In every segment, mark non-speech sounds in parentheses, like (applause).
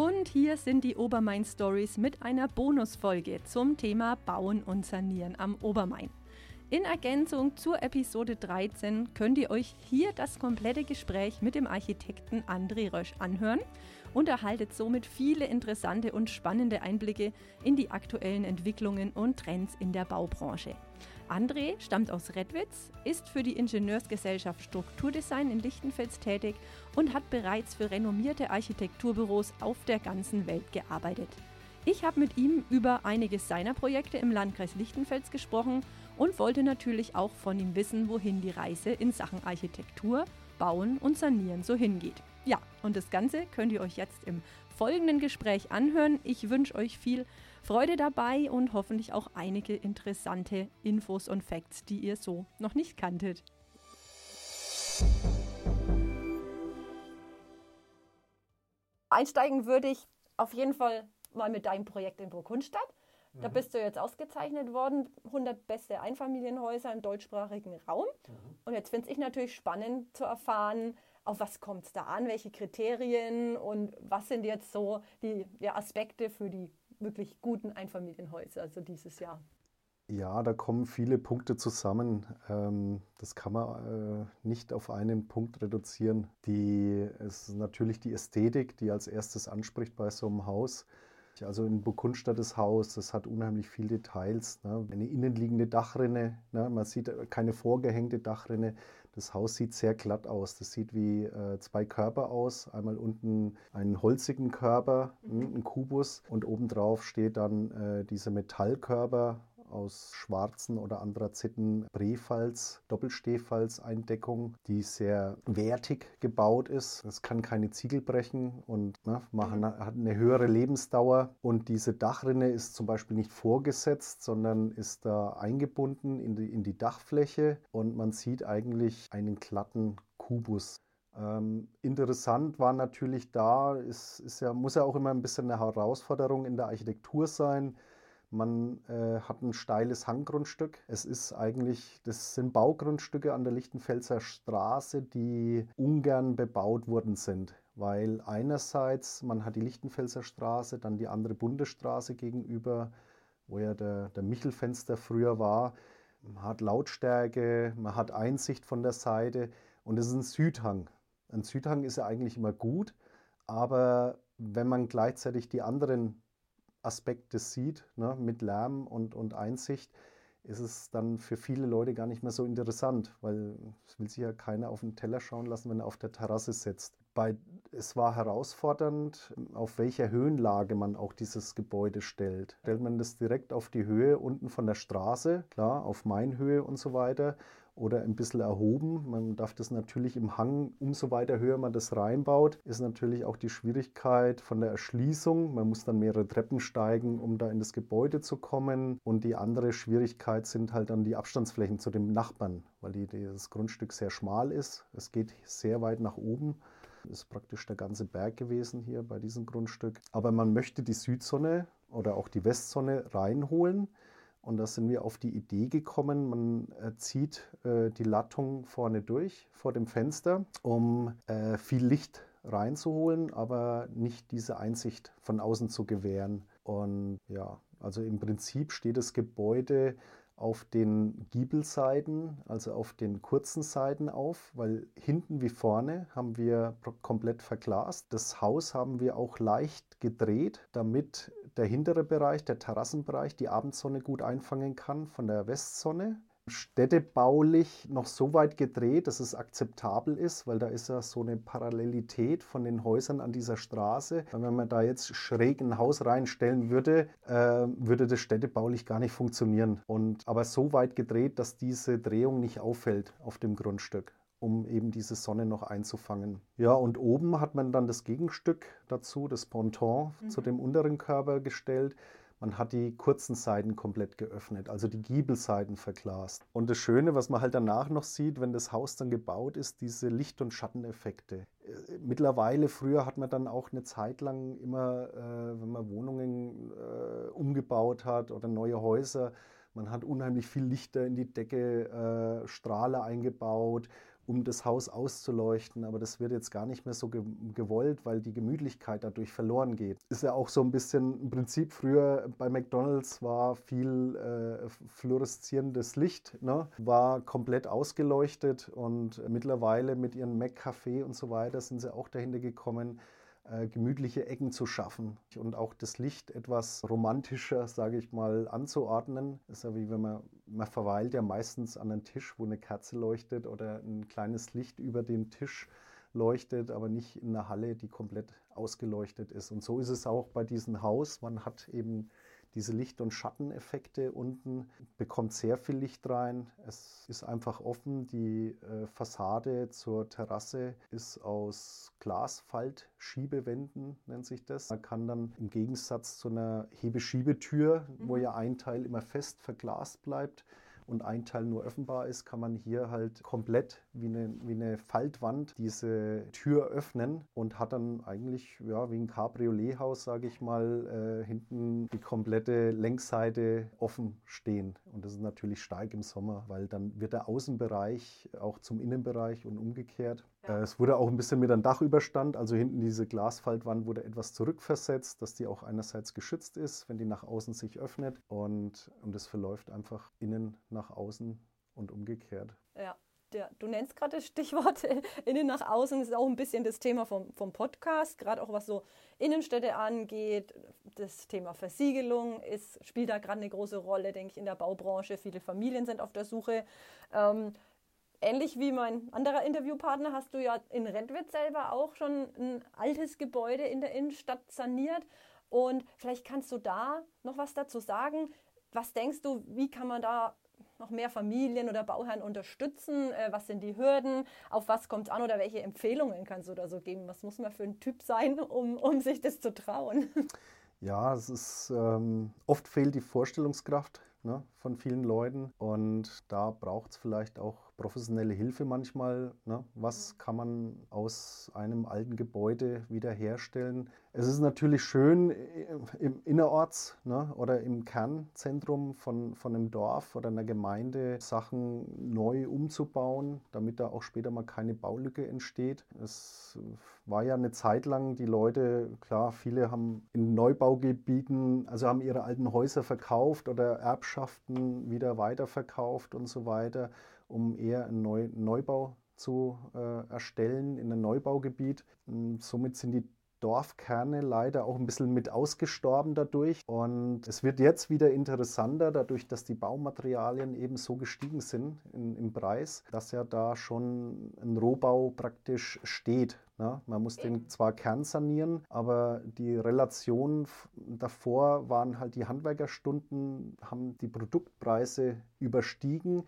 Und hier sind die Obermain Stories mit einer Bonusfolge zum Thema Bauen und Sanieren am Obermain. In Ergänzung zur Episode 13 könnt ihr euch hier das komplette Gespräch mit dem Architekten André Rösch anhören und erhaltet somit viele interessante und spannende Einblicke in die aktuellen Entwicklungen und Trends in der Baubranche. André stammt aus Redwitz, ist für die Ingenieursgesellschaft Strukturdesign in Lichtenfels tätig und hat bereits für renommierte Architekturbüros auf der ganzen Welt gearbeitet. Ich habe mit ihm über einige seiner Projekte im Landkreis Lichtenfels gesprochen und wollte natürlich auch von ihm wissen, wohin die Reise in Sachen Architektur, Bauen und Sanieren so hingeht. Ja, und das Ganze könnt ihr euch jetzt im folgenden Gespräch anhören. Ich wünsche euch viel Freude dabei und hoffentlich auch einige interessante Infos und Facts, die ihr so noch nicht kanntet. Einsteigen würde ich auf jeden Fall mal mit deinem Projekt in Burgundstadt. Da mhm. bist du jetzt ausgezeichnet worden, 100 beste Einfamilienhäuser im deutschsprachigen Raum. Mhm. Und jetzt finde ich natürlich spannend zu erfahren, auf was kommt es da an, welche Kriterien und was sind jetzt so die ja, Aspekte für die wirklich guten Einfamilienhäuser, also dieses Jahr. Ja, da kommen viele Punkte zusammen. Ähm, das kann man äh, nicht auf einen Punkt reduzieren. Die ist natürlich die Ästhetik, die als erstes anspricht bei so einem Haus. Also in Burgundstadt das Haus, das hat unheimlich viele Details. Ne? Eine innenliegende Dachrinne, ne? man sieht keine vorgehängte Dachrinne. Das Haus sieht sehr glatt aus. Das sieht wie äh, zwei Körper aus. Einmal unten einen holzigen Körper, mhm. ein Kubus und obendrauf steht dann äh, dieser Metallkörper aus schwarzen oder Anthraziten Brefalz, Doppelstehfalz-Eindeckung, die sehr wertig gebaut ist. Es kann keine Ziegel brechen und ne, machen, mhm. hat eine höhere Lebensdauer. Und diese Dachrinne ist zum Beispiel nicht vorgesetzt, sondern ist da eingebunden in die, in die Dachfläche und man sieht eigentlich einen glatten Kubus. Ähm, interessant war natürlich da, ist, ist ja, muss ja auch immer ein bisschen eine Herausforderung in der Architektur sein. Man äh, hat ein steiles Hanggrundstück. Es ist eigentlich, das sind Baugrundstücke an der Lichtenfelser Straße, die ungern bebaut worden sind. Weil einerseits, man hat die Lichtenfelser Straße, dann die andere Bundesstraße gegenüber, wo ja der, der Michelfenster früher war. Man hat Lautstärke, man hat Einsicht von der Seite und es ist ein Südhang. Ein Südhang ist ja eigentlich immer gut, aber wenn man gleichzeitig die anderen Aspekte sieht, ne, mit Lärm und, und Einsicht, ist es dann für viele Leute gar nicht mehr so interessant, weil es will sich ja keiner auf den Teller schauen lassen, wenn er auf der Terrasse sitzt. Bei, es war herausfordernd, auf welcher Höhenlage man auch dieses Gebäude stellt. Stellt man das direkt auf die Höhe unten von der Straße, klar, auf Mainhöhe und so weiter, oder ein bisschen erhoben. Man darf das natürlich im Hang, umso weiter höher man das reinbaut, ist natürlich auch die Schwierigkeit von der Erschließung. Man muss dann mehrere Treppen steigen, um da in das Gebäude zu kommen. Und die andere Schwierigkeit sind halt dann die Abstandsflächen zu dem Nachbarn, weil die, das Grundstück sehr schmal ist. Es geht sehr weit nach oben. Das ist praktisch der ganze Berg gewesen hier bei diesem Grundstück. Aber man möchte die Südsonne oder auch die Westsonne reinholen. Und da sind wir auf die Idee gekommen, man äh, zieht äh, die Lattung vorne durch vor dem Fenster, um äh, viel Licht reinzuholen, aber nicht diese Einsicht von außen zu gewähren. Und ja, also im Prinzip steht das Gebäude auf den Giebelseiten, also auf den kurzen Seiten auf, weil hinten wie vorne haben wir komplett verglast. Das Haus haben wir auch leicht gedreht, damit der hintere Bereich, der Terrassenbereich, die Abendsonne gut einfangen kann von der Westsonne städtebaulich noch so weit gedreht, dass es akzeptabel ist, weil da ist ja so eine Parallelität von den Häusern an dieser Straße. Wenn man da jetzt schräg ein Haus reinstellen würde, äh, würde das städtebaulich gar nicht funktionieren. Und, aber so weit gedreht, dass diese Drehung nicht auffällt auf dem Grundstück um eben diese Sonne noch einzufangen. Ja, und oben hat man dann das Gegenstück dazu, das Ponton mhm. zu dem unteren Körper gestellt. Man hat die kurzen Seiten komplett geöffnet, also die Giebelseiten verglast. Und das Schöne, was man halt danach noch sieht, wenn das Haus dann gebaut ist, diese Licht- und Schatteneffekte. Äh, mittlerweile, früher hat man dann auch eine Zeit lang immer, äh, wenn man Wohnungen äh, umgebaut hat oder neue Häuser, man hat unheimlich viel Lichter in die Decke, äh, Strahle eingebaut um das Haus auszuleuchten. Aber das wird jetzt gar nicht mehr so ge gewollt, weil die Gemütlichkeit dadurch verloren geht. Ist ja auch so ein bisschen im Prinzip früher bei McDonald's war viel äh, fluoreszierendes Licht, ne? war komplett ausgeleuchtet und mittlerweile mit ihren Mac-Café und so weiter sind sie auch dahinter gekommen, äh, gemütliche Ecken zu schaffen und auch das Licht etwas romantischer, sage ich mal, anzuordnen. Das ist ja wie wenn man, man verweilt ja meistens an einem Tisch, wo eine Kerze leuchtet oder ein kleines Licht über dem Tisch leuchtet, aber nicht in einer Halle, die komplett ausgeleuchtet ist. Und so ist es auch bei diesem Haus. Man hat eben diese Licht- und Schatteneffekte unten, bekommt sehr viel Licht rein. Es ist einfach offen. Die äh, Fassade zur Terrasse ist aus Glasfaltschiebewänden, nennt sich das. Man kann dann im Gegensatz zu einer Hebeschiebetür, mhm. wo ja ein Teil immer fest verglast bleibt, und ein Teil nur öffnbar ist, kann man hier halt komplett wie eine, wie eine Faltwand diese Tür öffnen und hat dann eigentlich ja, wie ein Cabriolet-Haus, sage ich mal, äh, hinten die komplette Längsseite offen stehen. Und das ist natürlich stark im Sommer, weil dann wird der Außenbereich auch zum Innenbereich und umgekehrt. Ja. Äh, es wurde auch ein bisschen mit einem Dachüberstand, also hinten diese Glasfaltwand wurde etwas zurückversetzt, dass die auch einerseits geschützt ist, wenn die nach außen sich öffnet und, und es verläuft einfach innen nach außen und umgekehrt. Ja. Ja, du nennst gerade das Stichwort (laughs) innen nach außen, das ist auch ein bisschen das Thema vom, vom Podcast, gerade auch was so Innenstädte angeht. Das Thema Versiegelung ist, spielt da gerade eine große Rolle, denke ich, in der Baubranche. Viele Familien sind auf der Suche. Ähm, ähnlich wie mein anderer Interviewpartner hast du ja in Rentwitz selber auch schon ein altes Gebäude in der Innenstadt saniert. Und vielleicht kannst du da noch was dazu sagen. Was denkst du, wie kann man da noch mehr Familien oder Bauherren unterstützen? Äh, was sind die Hürden? Auf was kommt es an oder welche Empfehlungen kannst du da so geben? Was muss man für ein Typ sein, um, um sich das zu trauen? Ja, es ist ähm, oft fehlt die Vorstellungskraft ne, von vielen Leuten und da braucht es vielleicht auch professionelle Hilfe manchmal. Ne? Was kann man aus einem alten Gebäude wiederherstellen? Es ist natürlich schön im Innerorts ne? oder im Kernzentrum von, von einem Dorf oder einer Gemeinde Sachen neu umzubauen, damit da auch später mal keine Baulücke entsteht. Es war ja eine Zeit lang, die Leute, klar, viele haben in Neubaugebieten, also haben ihre alten Häuser verkauft oder Erbschaften wieder weiterverkauft und so weiter um eher einen Neu Neubau zu äh, erstellen in einem Neubaugebiet. Und hm, somit sind die Dorfkerne leider auch ein bisschen mit ausgestorben dadurch. Und es wird jetzt wieder interessanter, dadurch, dass die Baumaterialien eben so gestiegen sind in, im Preis, dass ja da schon ein Rohbau praktisch steht. Ne? Man muss den zwar kernsanieren, aber die Relation davor waren halt die Handwerkerstunden, haben die Produktpreise überstiegen.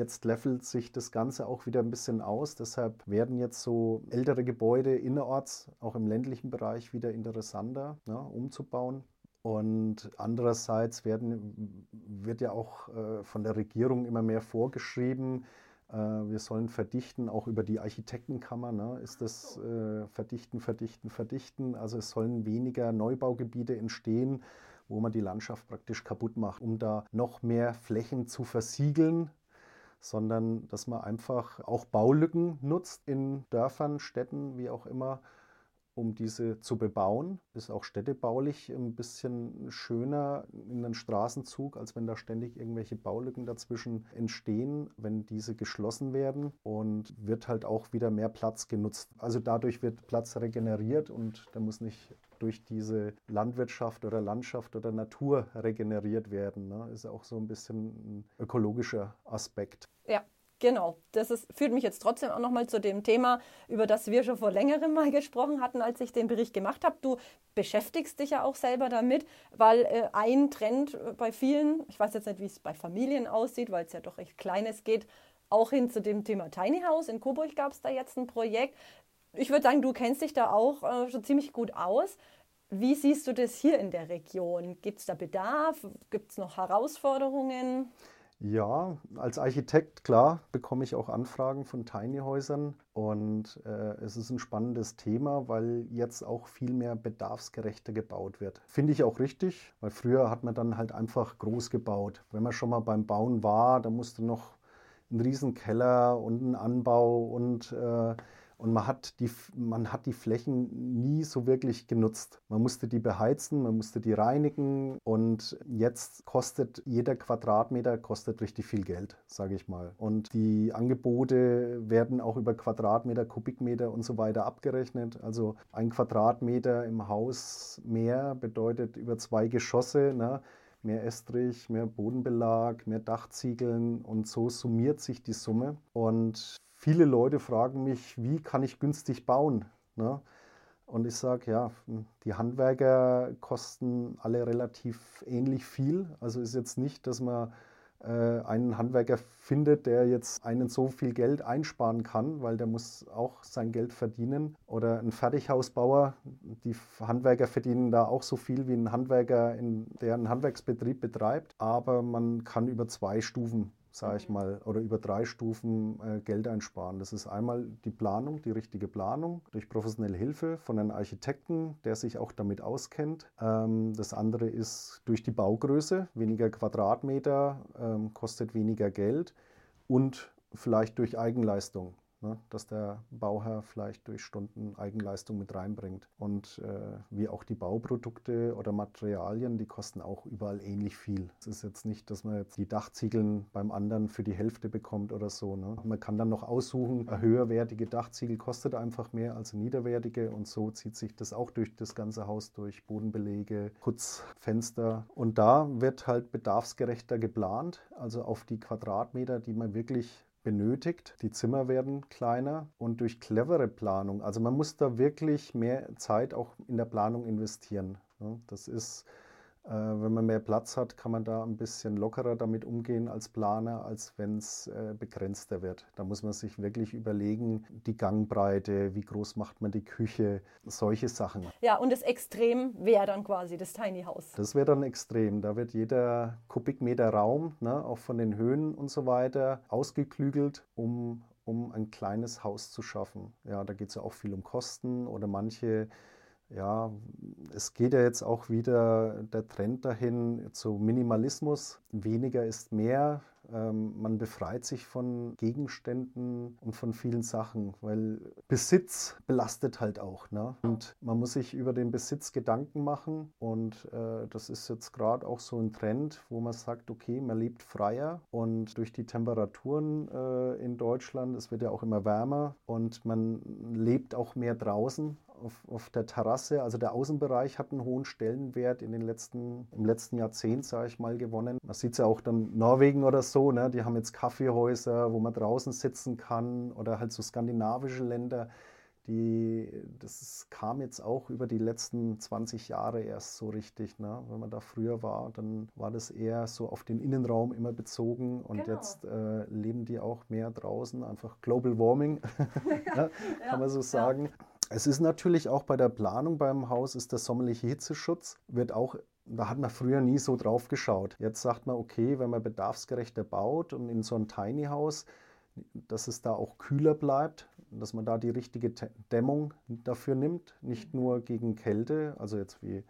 Jetzt levelt sich das Ganze auch wieder ein bisschen aus. Deshalb werden jetzt so ältere Gebäude innerorts, auch im ländlichen Bereich, wieder interessanter ne, umzubauen. Und andererseits werden, wird ja auch äh, von der Regierung immer mehr vorgeschrieben, äh, wir sollen verdichten, auch über die Architektenkammer ne, ist das äh, verdichten, verdichten, verdichten. Also es sollen weniger Neubaugebiete entstehen, wo man die Landschaft praktisch kaputt macht, um da noch mehr Flächen zu versiegeln sondern dass man einfach auch Baulücken nutzt in Dörfern, Städten, wie auch immer, um diese zu bebauen. Ist auch städtebaulich ein bisschen schöner in einem Straßenzug, als wenn da ständig irgendwelche Baulücken dazwischen entstehen, wenn diese geschlossen werden und wird halt auch wieder mehr Platz genutzt. Also dadurch wird Platz regeneriert und da muss nicht durch diese Landwirtschaft oder Landschaft oder Natur regeneriert werden. Ne? Ist auch so ein bisschen ein ökologischer Aspekt. Ja, Genau, das ist, führt mich jetzt trotzdem auch nochmal zu dem Thema, über das wir schon vor längerem mal (laughs) gesprochen hatten, als ich den Bericht gemacht habe. Du beschäftigst dich ja auch selber damit, weil äh, ein Trend bei vielen, ich weiß jetzt nicht, wie es bei Familien aussieht, weil es ja doch recht kleines geht, auch hin zu dem Thema Tiny House. In Coburg gab es da jetzt ein Projekt. Ich würde sagen, du kennst dich da auch äh, schon ziemlich gut aus. Wie siehst du das hier in der Region? Gibt es da Bedarf? Gibt es noch Herausforderungen? Ja, als Architekt, klar, bekomme ich auch Anfragen von Tiny-Häusern und äh, es ist ein spannendes Thema, weil jetzt auch viel mehr bedarfsgerechter gebaut wird. Finde ich auch richtig, weil früher hat man dann halt einfach groß gebaut. Wenn man schon mal beim Bauen war, dann musste noch einen riesen Keller und einen Anbau und äh, und man hat, die, man hat die Flächen nie so wirklich genutzt. Man musste die beheizen, man musste die reinigen und jetzt kostet jeder Quadratmeter kostet richtig viel Geld, sage ich mal. Und die Angebote werden auch über Quadratmeter, Kubikmeter und so weiter abgerechnet. Also ein Quadratmeter im Haus mehr bedeutet über zwei Geschosse. Ne? mehr Estrich, mehr Bodenbelag, mehr Dachziegeln und so summiert sich die Summe. Und viele Leute fragen mich, wie kann ich günstig bauen? Ne? Und ich sage, ja, die Handwerker kosten alle relativ ähnlich viel. Also ist jetzt nicht, dass man äh, einen Handwerker findet, der jetzt einen so viel Geld einsparen kann, weil der muss auch sein Geld verdienen. Oder ein Fertighausbauer, die Handwerker verdienen da auch so viel wie ein Handwerker, in, der einen Handwerksbetrieb betreibt. Aber man kann über zwei Stufen sage ich mal, oder über drei Stufen äh, Geld einsparen. Das ist einmal die Planung, die richtige Planung durch professionelle Hilfe von einem Architekten, der sich auch damit auskennt. Ähm, das andere ist durch die Baugröße, weniger Quadratmeter ähm, kostet weniger Geld und vielleicht durch Eigenleistung ne, dass der Bauherr vielleicht durch Stunden Eigenleistung mit reinbringt. Und äh, wie auch die Bauprodukte oder Materialien, die kosten auch überall ähnlich viel. Es ist jetzt nicht, dass man jetzt die Dachziegeln beim anderen für die Hälfte bekommt oder so. Ne? Man kann dann noch aussuchen, eine höherwertige Dachziegel kostet einfach mehr als eine niederwertige und so zieht sich das auch durch das ganze Haus durch. Bodenbelege, Putzfenster. Und da wird halt bedarfsgerechter geplant, also auf die Quadratmeter, die man wirklich benötigt. Die Zimmer werden kleiner und durch clevere Planung, also man muss da wirklich mehr Zeit auch in der Planung investieren. Das ist äh, wenn man mehr Platz hat, kann man da ein bisschen lockerer damit umgehen als Planer, als wenn es äh, begrenzter wird. Da muss man sich wirklich überlegen, die Gangbreite, wie groß macht man die Küche, solche Sachen. Ja, und das Extrem wäre dann quasi das Tiny House. Das wäre dann extrem. Da wird jeder Kubikmeter Raum, ne, auch von den Höhen und so weiter, ausgeklügelt, um um ein kleines Haus zu schaffen. Ja, da geht es ja auch viel um Kosten oder manche ja, es geht ja jetzt auch wieder der Trend dahin zu Minimalismus. Weniger ist mehr. Ähm, man befreit sich von Gegenständen und von vielen Sachen, weil Besitz belastet halt auch. Ne? Und man muss sich über den Besitz Gedanken machen. Und äh, das ist jetzt gerade auch so ein Trend, wo man sagt, okay, man lebt freier und durch die Temperaturen äh, in Deutschland, es wird ja auch immer wärmer und man lebt auch mehr draußen auf, auf der Terrasse. Also der Außenbereich hat einen hohen Stellenwert in den letzten, im letzten Jahrzehnt, sage ich mal, gewonnen. Man sieht es ja auch dann Norwegen oder so, ne? die haben jetzt Kaffeehäuser, wo man draußen sitzen kann oder halt so skandinavische Länder. Die, das kam jetzt auch über die letzten 20 Jahre erst so richtig. Ne? Wenn man da früher war, dann war das eher so auf den Innenraum immer bezogen und genau. jetzt äh, leben die auch mehr draußen, einfach Global Warming, (laughs) ne? (laughs) kann man so sagen. Ja. Es ist natürlich auch bei der Planung beim Haus, ist der sommerliche Hitzeschutz, wird auch da hat man früher nie so drauf geschaut. Jetzt sagt man, okay, wenn man bedarfsgerechter baut und in so ein Tiny House, dass es da auch kühler bleibt, dass man da die richtige Dämmung dafür nimmt, nicht nur gegen Kälte, also jetzt wie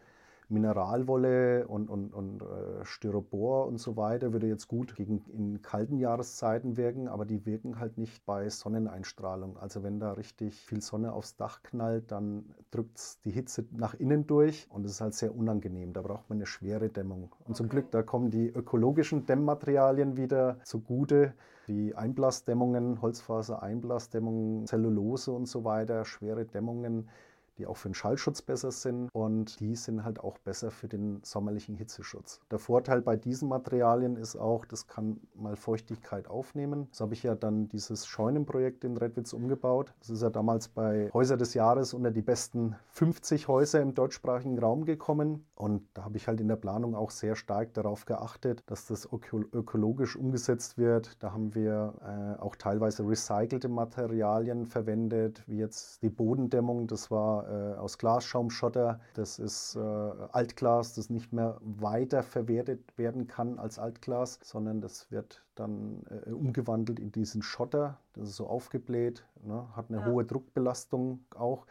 Mineralwolle und, und, und äh, Styropor und so weiter würde jetzt gut gegen, in kalten Jahreszeiten wirken, aber die wirken halt nicht bei Sonneneinstrahlung. Also wenn da richtig viel Sonne aufs Dach knallt, dann drückt es die Hitze nach innen durch und es ist halt sehr unangenehm. Da braucht man eine schwere Dämmung. Und okay. zum Glück, da kommen die ökologischen Dämmmaterialien wieder zugute. Die Einblasdämmungen, Holzfaser-Einblasdämmungen, Zellulose und so weiter, schwere Dämmungen die auch für den Schallschutz besser sind und die sind halt auch besser für den sommerlichen Hitzeschutz. Der Vorteil bei diesen Materialien ist auch, das kann mal Feuchtigkeit aufnehmen. So habe ich ja dann dieses Scheunenprojekt in Redwitz umgebaut. Das ist ja damals bei Häuser des Jahres unter die besten 50 Häuser im deutschsprachigen Raum gekommen und da habe ich halt in der Planung auch sehr stark darauf geachtet, dass das ökologisch umgesetzt wird. Da haben wir äh, auch teilweise recycelte Materialien verwendet, wie jetzt die Bodendämmung. Das war äh, aus Glasschaumschotter. Das ist äh, Altglas, das nicht mehr weiter verwertet werden kann als Altglas, sondern das wird dann äh, umgewandelt in diesen Schotter. Das ist so aufgebläht, ne? hat eine ja. hohe Druckbelastung auch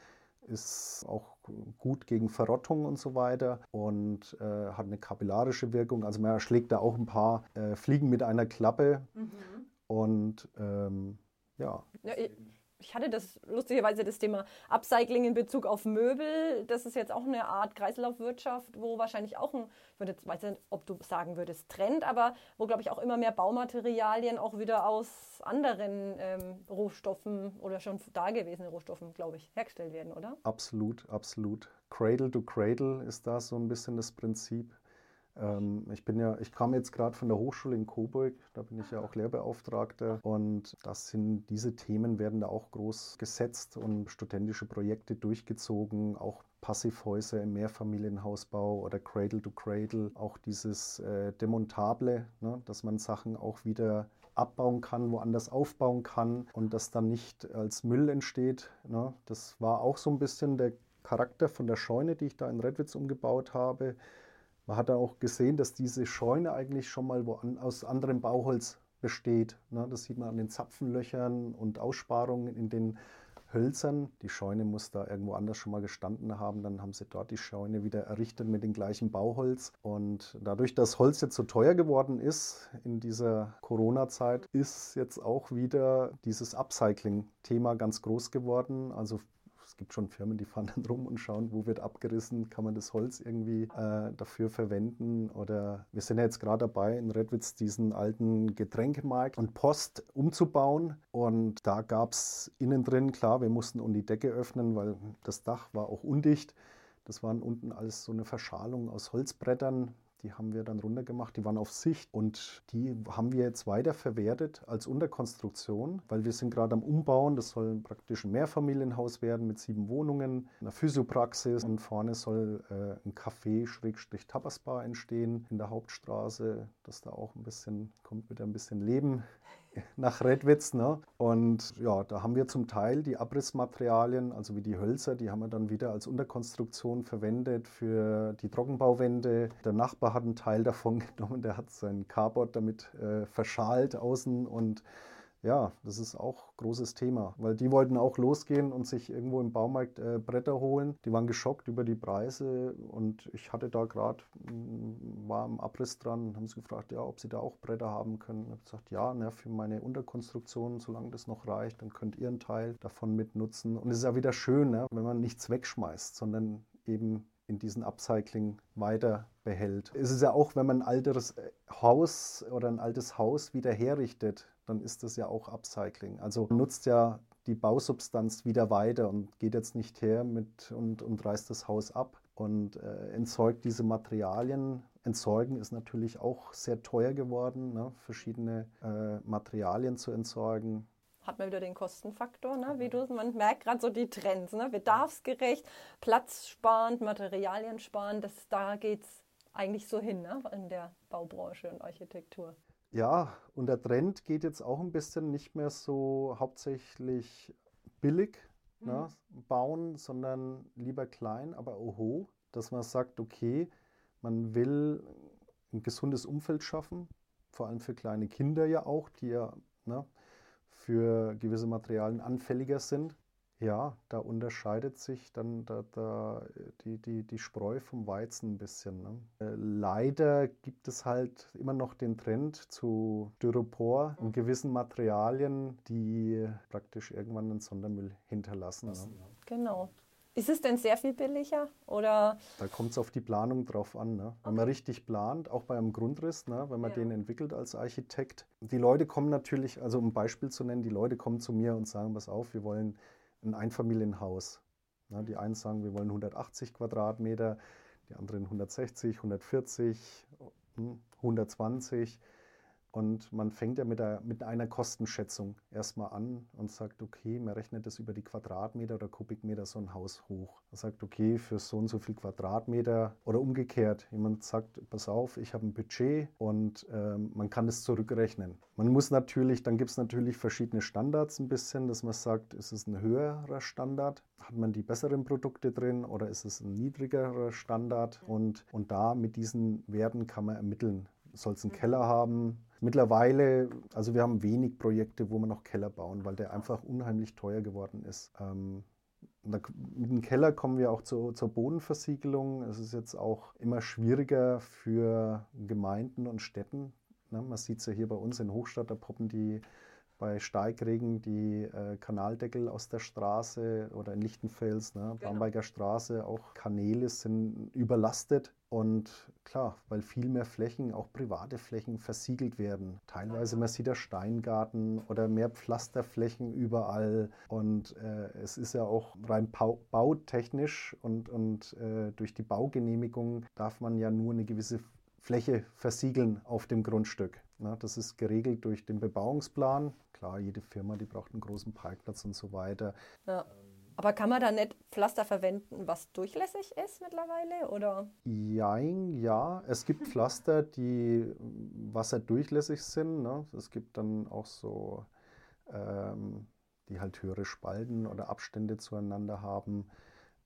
ist auch gut gegen Verrottung und so weiter und äh, hat eine kapillarische Wirkung. Also man erschlägt da auch ein paar äh, Fliegen mit einer Klappe. Mhm. Und ähm, ja. ja ich hatte das lustigerweise das Thema Upcycling in Bezug auf Möbel. Das ist jetzt auch eine Art Kreislaufwirtschaft, wo wahrscheinlich auch ein, ich würde jetzt, weiß nicht, ob du sagen würdest, Trend, aber wo, glaube ich, auch immer mehr Baumaterialien auch wieder aus anderen ähm, Rohstoffen oder schon dagewesenen Rohstoffen, glaube ich, hergestellt werden, oder? Absolut, absolut. Cradle to Cradle ist da so ein bisschen das Prinzip. Ähm, ich bin ja, ich kam jetzt gerade von der Hochschule in Coburg, da bin ich ja auch Lehrbeauftragter und das sind diese Themen werden da auch groß gesetzt und studentische Projekte durchgezogen, auch Passivhäuser im Mehrfamilienhausbau oder Cradle to Cradle, auch dieses äh, Demontable, ne, dass man Sachen auch wieder abbauen kann, woanders aufbauen kann und das dann nicht als Müll entsteht. Ne. Das war auch so ein bisschen der Charakter von der Scheune, die ich da in Redwitz umgebaut habe. Man hat auch gesehen, dass diese Scheune eigentlich schon mal an, aus anderem Bauholz besteht. Ne? Das sieht man an den Zapfenlöchern und Aussparungen in den Hölzern. Die Scheune muss da irgendwo anders schon mal gestanden haben. Dann haben sie dort die Scheune wieder errichtet mit dem gleichen Bauholz. Und dadurch, dass Holz jetzt so teuer geworden ist in dieser Corona-Zeit, ist jetzt auch wieder dieses Upcycling-Thema ganz groß geworden. Also gibt schon Firmen, die fahren (laughs) dann rum und schauen, wo wird abgerissen, kann man das Holz irgendwie äh, dafür verwenden. Oder wir sind ja jetzt gerade dabei, in Redwitz diesen alten Getränkemarkt und Post umzubauen. Und da gab es innen drin, klar, wir mussten um die Decke öffnen, weil das Dach war auch undicht. Das waren unten alles so eine Verschalung aus Holzbrettern. Die haben wir dann runtergemacht, die waren auf Sicht. Und die haben wir jetzt weiter verwertet als Unterkonstruktion, weil wir sind gerade am Umbauen. Das soll praktisch ein Mehrfamilienhaus werden mit sieben Wohnungen, einer Physiopraxis. Und vorne soll äh, ein Café-Tapasbar entstehen in der Hauptstraße, dass da auch ein bisschen, kommt wieder ein bisschen Leben nach Redwitz. Ne? Und ja, da haben wir zum Teil die Abrissmaterialien, also wie die Hölzer, die haben wir dann wieder als Unterkonstruktion verwendet für die Trockenbauwände. Der Nachbar hat einen Teil (laughs) davon genommen, der hat sein Carport damit äh, verschalt außen und ja, das ist auch großes Thema, weil die wollten auch losgehen und sich irgendwo im Baumarkt äh, Bretter holen. Die waren geschockt über die Preise und ich hatte da gerade, mm, war im Abriss dran haben sie gefragt, ja, ob sie da auch Bretter haben können. Ich habe gesagt, ja, ne, für meine Unterkonstruktion, solange das noch reicht, dann könnt ihr einen Teil davon mitnutzen. Und es ist ja wieder schön, ne, wenn man nichts wegschmeißt, sondern eben in diesen Upcycling weiter behält. Es ist ja auch, wenn man ein altes Haus oder ein altes Haus wieder herrichtet, dann ist das ja auch Upcycling. Also nutzt ja die Bausubstanz wieder weiter und geht jetzt nicht her mit und, und reißt das Haus ab und äh, entsorgt diese Materialien. Entsorgen ist natürlich auch sehr teuer geworden, ne? verschiedene äh, Materialien zu entsorgen. Hat man wieder den Kostenfaktor, ne? wie du, man merkt gerade so die Trends, ne? bedarfsgerecht, platzsparend, Materialien sparen, das, da geht es eigentlich so hin ne? in der Baubranche und Architektur. Ja, und der Trend geht jetzt auch ein bisschen nicht mehr so hauptsächlich billig mhm. ne, bauen, sondern lieber klein, aber oho, dass man sagt, okay, man will ein gesundes Umfeld schaffen, vor allem für kleine Kinder ja auch, die ja ne, für gewisse Materialien anfälliger sind. Ja, da unterscheidet sich dann da, da die, die, die Spreu vom Weizen ein bisschen. Ne? Äh, leider gibt es halt immer noch den Trend zu Styropor und gewissen Materialien, die praktisch irgendwann einen Sondermüll hinterlassen. Ne? Genau. Ist es denn sehr viel billiger? Oder? Da kommt es auf die Planung drauf an. Ne? Wenn man richtig plant, auch bei einem Grundriss, ne? wenn man ja. den entwickelt als Architekt. Die Leute kommen natürlich, also um ein Beispiel zu nennen, die Leute kommen zu mir und sagen, pass auf, wir wollen ein Einfamilienhaus. Na, die einen sagen, wir wollen 180 Quadratmeter, die anderen 160, 140, 120. Und man fängt ja mit, der, mit einer Kostenschätzung erstmal an und sagt, okay, man rechnet das über die Quadratmeter oder Kubikmeter so ein Haus hoch. Man sagt, okay, für so und so viel Quadratmeter oder umgekehrt. Jemand sagt, pass auf, ich habe ein Budget und ähm, man kann es zurückrechnen. Man muss natürlich, dann gibt es natürlich verschiedene Standards ein bisschen, dass man sagt, ist es ein höherer Standard? Hat man die besseren Produkte drin oder ist es ein niedrigerer Standard? Und, und da mit diesen Werten kann man ermitteln. Soll es einen Keller haben? Mittlerweile, also wir haben wenig Projekte, wo wir noch Keller bauen, weil der einfach unheimlich teuer geworden ist. Ähm, mit dem Keller kommen wir auch zu, zur Bodenversiegelung. Es ist jetzt auch immer schwieriger für Gemeinden und Städten. Ne? Man sieht es ja hier bei uns in Hochstadt, da poppen die bei Steigregen die äh, Kanaldeckel aus der Straße oder in Lichtenfels, ne, genau. Bamberger Straße, auch Kanäle sind überlastet. Und klar, weil viel mehr Flächen, auch private Flächen, versiegelt werden. Teilweise, man sieht der Steingarten oder mehr Pflasterflächen überall. Und äh, es ist ja auch rein bautechnisch und, und äh, durch die Baugenehmigung darf man ja nur eine gewisse Fläche versiegeln auf dem Grundstück. Na, das ist geregelt durch den Bebauungsplan. Klar, jede Firma, die braucht einen großen Parkplatz und so weiter. Ja. Aber kann man da nicht Pflaster verwenden, was durchlässig ist mittlerweile? Oder? Jein, ja. Es gibt Pflaster, die wasserdurchlässig sind. Ne? Es gibt dann auch so, ähm, die halt höhere Spalten oder Abstände zueinander haben.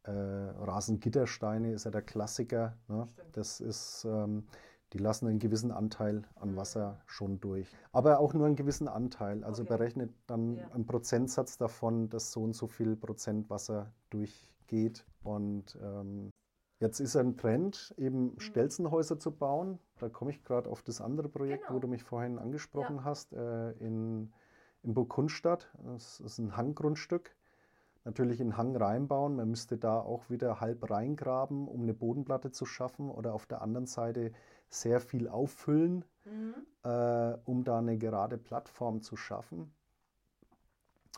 Äh, Rasengittersteine ist ja der Klassiker. Ne? Das ist, ähm, die lassen einen gewissen Anteil an mhm. Wasser schon durch. Aber auch nur einen gewissen Anteil. Also okay. berechnet dann ja. einen Prozentsatz davon, dass so und so viel Prozent Wasser durchgeht. Und ähm, jetzt ist ein Trend, eben mhm. Stelzenhäuser zu bauen. Da komme ich gerade auf das andere Projekt, genau. wo du mich vorhin angesprochen ja. hast, äh, in, in Burgkunstadt. Das ist ein Hanggrundstück natürlich einen Hang reinbauen. Man müsste da auch wieder halb reingraben, um eine Bodenplatte zu schaffen oder auf der anderen Seite sehr viel auffüllen, mhm. äh, um da eine gerade Plattform zu schaffen.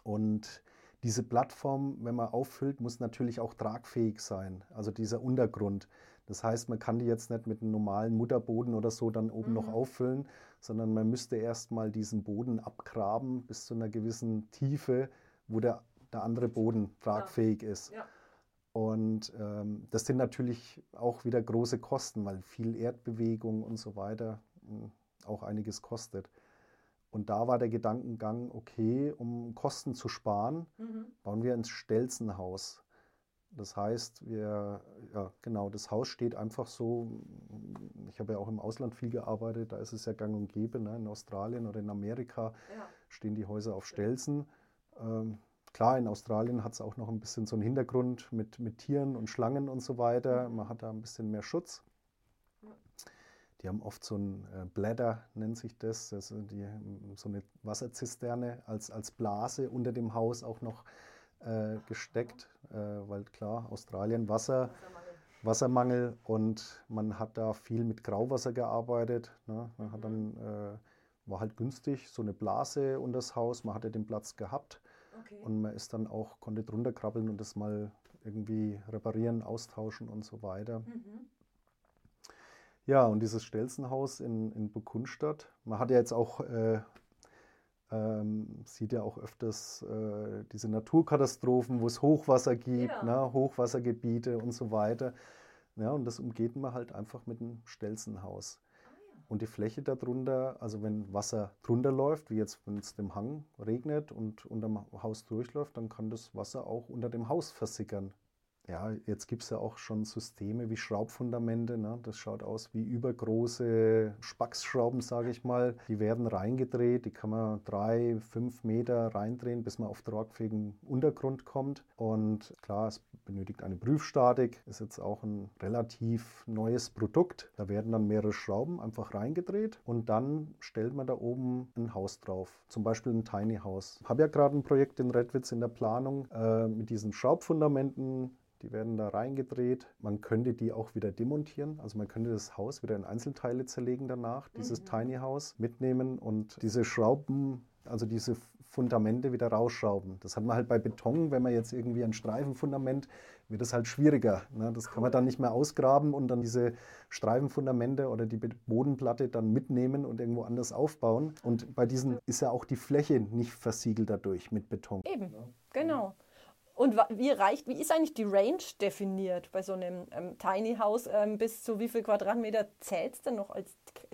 Und diese Plattform, wenn man auffüllt, muss natürlich auch tragfähig sein, also dieser Untergrund. Das heißt, man kann die jetzt nicht mit einem normalen Mutterboden oder so dann oben mhm. noch auffüllen, sondern man müsste erstmal diesen Boden abgraben bis zu einer gewissen Tiefe, wo der der andere Boden tragfähig ja. ist. Ja. Und ähm, das sind natürlich auch wieder große Kosten, weil viel Erdbewegung und so weiter hm, auch einiges kostet. Und da war der Gedankengang, okay, um Kosten zu sparen, mhm. bauen wir ein Stelzenhaus. Das heißt, wir, ja, genau, das Haus steht einfach so. Ich habe ja auch im Ausland viel gearbeitet, da ist es ja gang und gäbe. Ne? In Australien oder in Amerika ja. stehen die Häuser auf Stelzen. Ähm, Klar, in Australien hat es auch noch ein bisschen so einen Hintergrund mit, mit Tieren und Schlangen und so weiter. Mhm. Man hat da ein bisschen mehr Schutz. Die haben oft so ein äh, Blätter, nennt sich das, also die, so eine Wasserzisterne als, als Blase unter dem Haus auch noch äh, gesteckt, äh, weil klar, Australien Wasser, Wassermangel und man hat da viel mit Grauwasser gearbeitet. Ne? Man hat dann, äh, war halt günstig, so eine Blase unter das Haus, man hatte den Platz gehabt Okay. Und man ist dann auch, konnte drunter krabbeln und das mal irgendwie reparieren, austauschen und so weiter. Mhm. Ja, und dieses Stelzenhaus in, in Burgundstadt, man hat ja jetzt auch, äh, ähm, sieht ja auch öfters äh, diese Naturkatastrophen, wo es Hochwasser gibt, ja. ne, Hochwassergebiete und so weiter. Ja, und das umgeht man halt einfach mit einem Stelzenhaus. Und die Fläche darunter, also wenn Wasser drunter läuft, wie jetzt wenn es dem Hang regnet und unter dem Haus durchläuft, dann kann das Wasser auch unter dem Haus versickern. Ja, jetzt gibt es ja auch schon Systeme wie Schraubfundamente. Ne? Das schaut aus wie übergroße Spacksschrauben, sage ich mal. Die werden reingedreht, die kann man drei, fünf Meter reindrehen, bis man auf tragfähigen Untergrund kommt. Und klar, es benötigt eine Prüfstatik, ist jetzt auch ein relativ neues Produkt. Da werden dann mehrere Schrauben einfach reingedreht und dann stellt man da oben ein Haus drauf, zum Beispiel ein Tiny House. Ich habe ja gerade ein Projekt in Redwitz in der Planung äh, mit diesen Schraubfundamenten die werden da reingedreht. Man könnte die auch wieder demontieren. Also man könnte das Haus wieder in Einzelteile zerlegen danach, dieses mhm. Tiny House mitnehmen und diese Schrauben, also diese Fundamente wieder rausschrauben. Das hat man halt bei Beton, wenn man jetzt irgendwie ein Streifenfundament, wird das halt schwieriger. Ne? Das kann man dann nicht mehr ausgraben und dann diese Streifenfundamente oder die Bodenplatte dann mitnehmen und irgendwo anders aufbauen. Und bei diesen ist ja auch die Fläche nicht versiegelt dadurch mit Beton. Eben, genau. Und wie reicht, wie ist eigentlich die Range definiert bei so einem ähm, Tiny House? Ähm, bis zu wie viel Quadratmeter zählt es denn noch?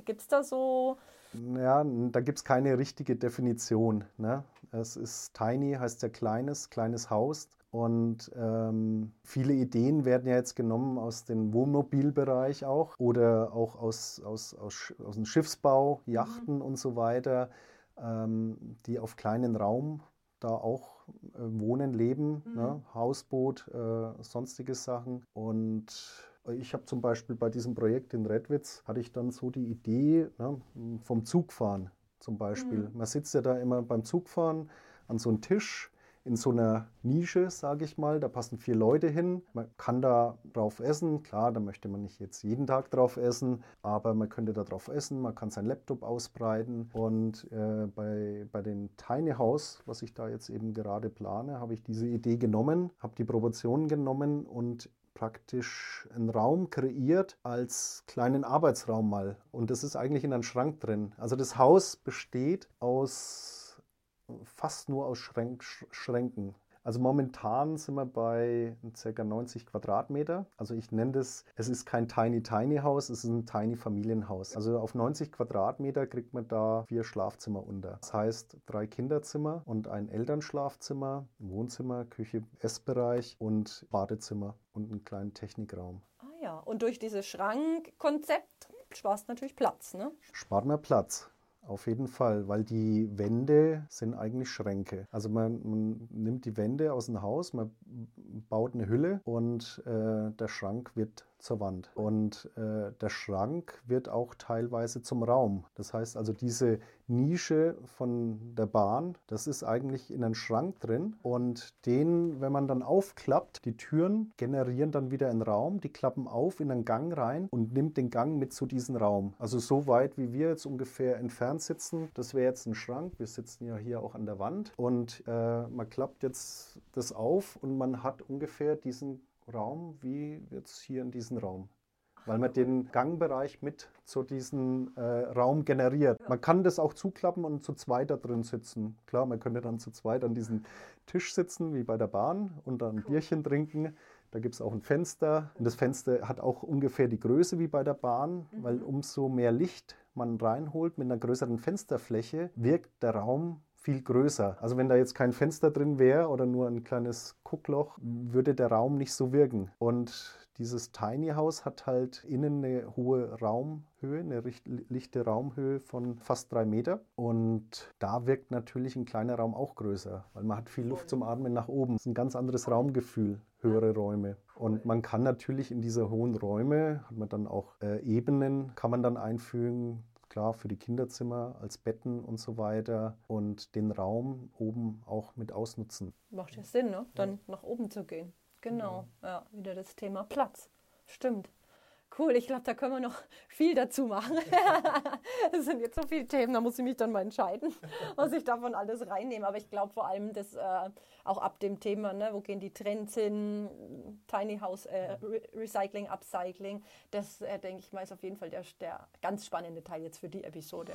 Gibt es da so. Ja, da gibt es keine richtige Definition. Ne? Es ist Tiny, heißt ja kleines, kleines Haus. Und ähm, viele Ideen werden ja jetzt genommen aus dem Wohnmobilbereich auch oder auch aus, aus, aus, aus dem Schiffsbau, Yachten mhm. und so weiter, ähm, die auf kleinen Raum da auch wohnen, leben, mhm. ne? Hausboot, äh, sonstige Sachen. Und ich habe zum Beispiel bei diesem Projekt in Redwitz, hatte ich dann so die Idee ne, vom Zugfahren. zum Beispiel. Mhm. Man sitzt ja da immer beim Zugfahren an so einem Tisch in so einer Nische, sage ich mal. Da passen vier Leute hin. Man kann da drauf essen. Klar, da möchte man nicht jetzt jeden Tag drauf essen, aber man könnte da drauf essen. Man kann seinen Laptop ausbreiten. Und äh, bei, bei den Tiny House, was ich da jetzt eben gerade plane, habe ich diese Idee genommen, habe die Proportionen genommen und praktisch einen Raum kreiert als kleinen Arbeitsraum mal. Und das ist eigentlich in einem Schrank drin. Also das Haus besteht aus fast nur aus Schränk, Schränken. Also momentan sind wir bei ca. 90 Quadratmeter. Also ich nenne das, es ist kein Tiny Tiny Haus, es ist ein Tiny Familienhaus. Also auf 90 Quadratmeter kriegt man da vier Schlafzimmer unter. Das heißt drei Kinderzimmer und ein Elternschlafzimmer, Wohnzimmer, Küche, Essbereich und Badezimmer und einen kleinen Technikraum. Ah ja, und durch dieses Schrankkonzept spart natürlich Platz, ne? Spart man Platz. Auf jeden Fall, weil die Wände sind eigentlich Schränke. Also man, man nimmt die Wände aus dem Haus, man baut eine Hülle und äh, der Schrank wird zur Wand. Und äh, der Schrank wird auch teilweise zum Raum. Das heißt also, diese Nische von der Bahn, das ist eigentlich in einem Schrank drin. Und den, wenn man dann aufklappt, die Türen generieren dann wieder einen Raum, die klappen auf in einen Gang rein und nimmt den Gang mit zu diesem Raum. Also so weit, wie wir jetzt ungefähr entfernt sitzen, das wäre jetzt ein Schrank. Wir sitzen ja hier auch an der Wand. Und äh, man klappt jetzt das auf und man hat ungefähr diesen Raum wie jetzt hier in diesem Raum. Weil man den Gangbereich mit zu diesem äh, Raum generiert. Man kann das auch zuklappen und zu zweit da drin sitzen. Klar, man könnte dann zu zweit an diesem Tisch sitzen, wie bei der Bahn, und dann ein Bierchen trinken. Da gibt es auch ein Fenster. Und das Fenster hat auch ungefähr die Größe wie bei der Bahn, mhm. weil umso mehr Licht man reinholt mit einer größeren Fensterfläche, wirkt der Raum viel größer. Also wenn da jetzt kein Fenster drin wäre oder nur ein kleines Guckloch, würde der Raum nicht so wirken. Und dieses Tiny House hat halt innen eine hohe Raumhöhe, eine lichte Raumhöhe von fast drei Meter. Und da wirkt natürlich ein kleiner Raum auch größer, weil man hat viel Luft zum Atmen nach oben. Das ist ein ganz anderes Raumgefühl, höhere Räume. Und man kann natürlich in diese hohen Räume, hat man dann auch äh, Ebenen, kann man dann einfügen, klar für die Kinderzimmer als Betten und so weiter und den Raum oben auch mit ausnutzen. Macht ja Sinn, ne? dann ja. nach oben zu gehen. Genau, ja. ja, wieder das Thema Platz. Stimmt. Cool, ich glaube, da können wir noch viel dazu machen. (laughs) Es sind jetzt so viele Themen, da muss ich mich dann mal entscheiden, was ich davon alles reinnehme. Aber ich glaube vor allem, dass äh, auch ab dem Thema, ne, wo gehen die Trends hin, Tiny House äh, Re Recycling, Upcycling, das äh, denke ich mal ist auf jeden Fall der, der ganz spannende Teil jetzt für die Episode.